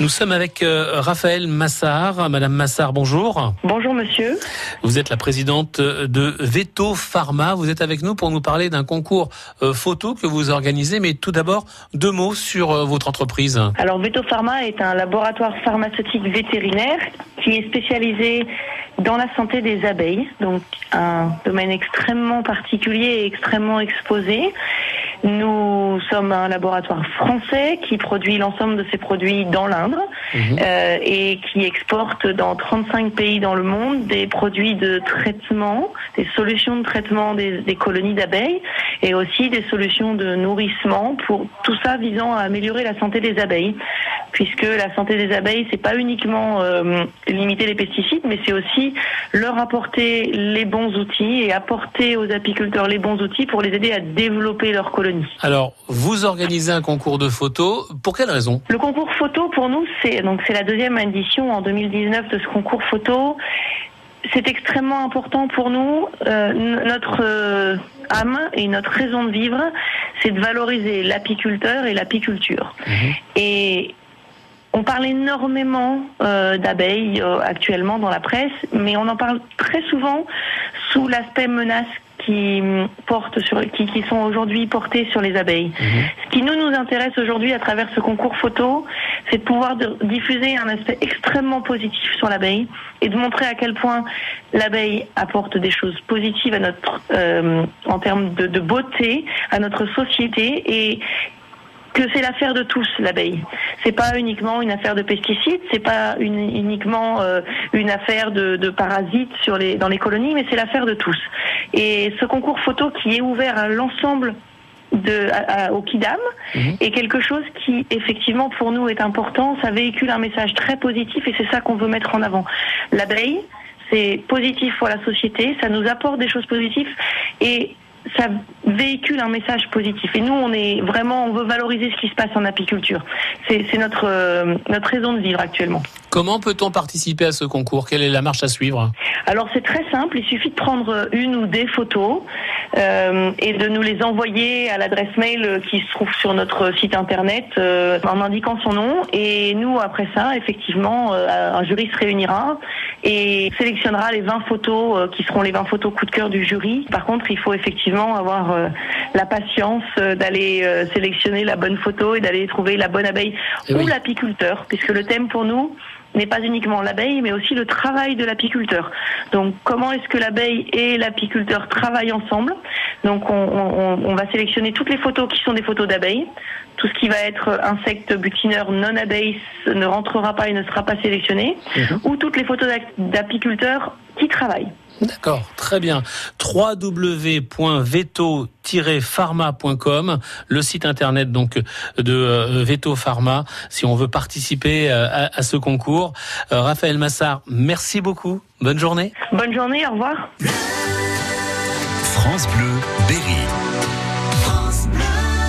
Nous sommes avec euh, Raphaël Massard. Madame Massard, bonjour. Bonjour monsieur. Vous êtes la présidente de Veto Pharma. Vous êtes avec nous pour nous parler d'un concours euh, photo que vous organisez. Mais tout d'abord, deux mots sur euh, votre entreprise. Alors Veto Pharma est un laboratoire pharmaceutique vétérinaire qui est spécialisé dans la santé des abeilles, donc un domaine extrêmement particulier et extrêmement exposé. Nous sommes un laboratoire français qui produit l'ensemble de ses produits dans l'Indre mhm. euh, et qui exporte dans 35 pays dans le monde des produits de traitement, des solutions de traitement des, des colonies d'abeilles et aussi des solutions de nourrissement pour tout ça visant à améliorer la santé des abeilles puisque la santé des abeilles, c'est pas uniquement euh, limiter les pesticides, mais c'est aussi leur apporter les bons outils et apporter aux apiculteurs les bons outils pour les aider à développer leur colonie. Alors, vous organisez un concours de photos. Pour quelle raison? Le concours photo, pour nous, c'est donc c'est la deuxième édition en 2019 de ce concours photo c'est extrêmement important pour nous. Euh, notre euh, âme et notre raison de vivre, c'est de valoriser l'apiculteur et l'apiculture. Mhm. Et on parle énormément euh, d'abeilles euh, actuellement dans la presse, mais on en parle très souvent sous l'aspect menace qui portent sur, qui, qui sont aujourd'hui portés sur les abeilles. Mhm. Ce qui nous nous intéresse aujourd'hui à travers ce concours photo, c'est de pouvoir diffuser un aspect extrêmement positif sur l'abeille et de montrer à quel point l'abeille apporte des choses positives à notre, euh, en termes de, de beauté, à notre société et que c'est l'affaire de tous l'abeille. C'est pas uniquement une affaire de pesticides, c'est pas uniquement euh, une affaire de, de, parasites sur les dans les colonies, mais c'est l'affaire de tous. Et ce concours photo qui est ouvert à l'ensemble de, au Kidam mhm. est quelque chose qui effectivement pour nous est important. Ça véhicule un message très positif et c'est ça qu'on veut mettre en avant. L'abeille, c'est positif pour la société, ça nous apporte des choses positives et ça véhicule un message positif. Et nous, on est vraiment, on veut valoriser ce qui se passe en apiculture. C'est notre euh, notre raison de vivre actuellement. Comment peut-on participer à ce concours? Quelle est la marche à suivre? Alors c'est très simple. Il suffit de prendre une ou des photos euh, et de nous les envoyer à l'adresse mail qui se trouve sur notre site internet euh, en indiquant son nom. Et nous, après ça, effectivement, euh, un jury se réunira et sélectionnera les 20 photos euh, qui seront les 20 photos coup de cœur du jury. Par contre, il faut effectivement avoir euh, la patience euh, d'aller sélectionner la bonne photo et d'aller trouver la bonne abeille eh ou l'apiculteur, puisque le thème pour nous n'est pas uniquement l'abeille, mais aussi le travail de l'apiculteur. Donc, comment est-ce que l'abeille et l'apiculteur travaillent ensemble? Donc, on, on, on, va sélectionner toutes les photos qui sont des photos d'abeilles. Tout ce qui va être insecte butineur non abeille ne rentrera pas et ne sera pas sélectionné. Mhm. Ou toutes les photos d'apiculteurs qui travaillent. D'accord, très bien. www.veto-pharma.com, le site internet donc de euh, Veto Pharma, si on veut participer euh, à, ce concours. Euh, Raphaël Massard, merci beaucoup. Bonne journée. Bonne journée, au revoir. France Bleu, Berry.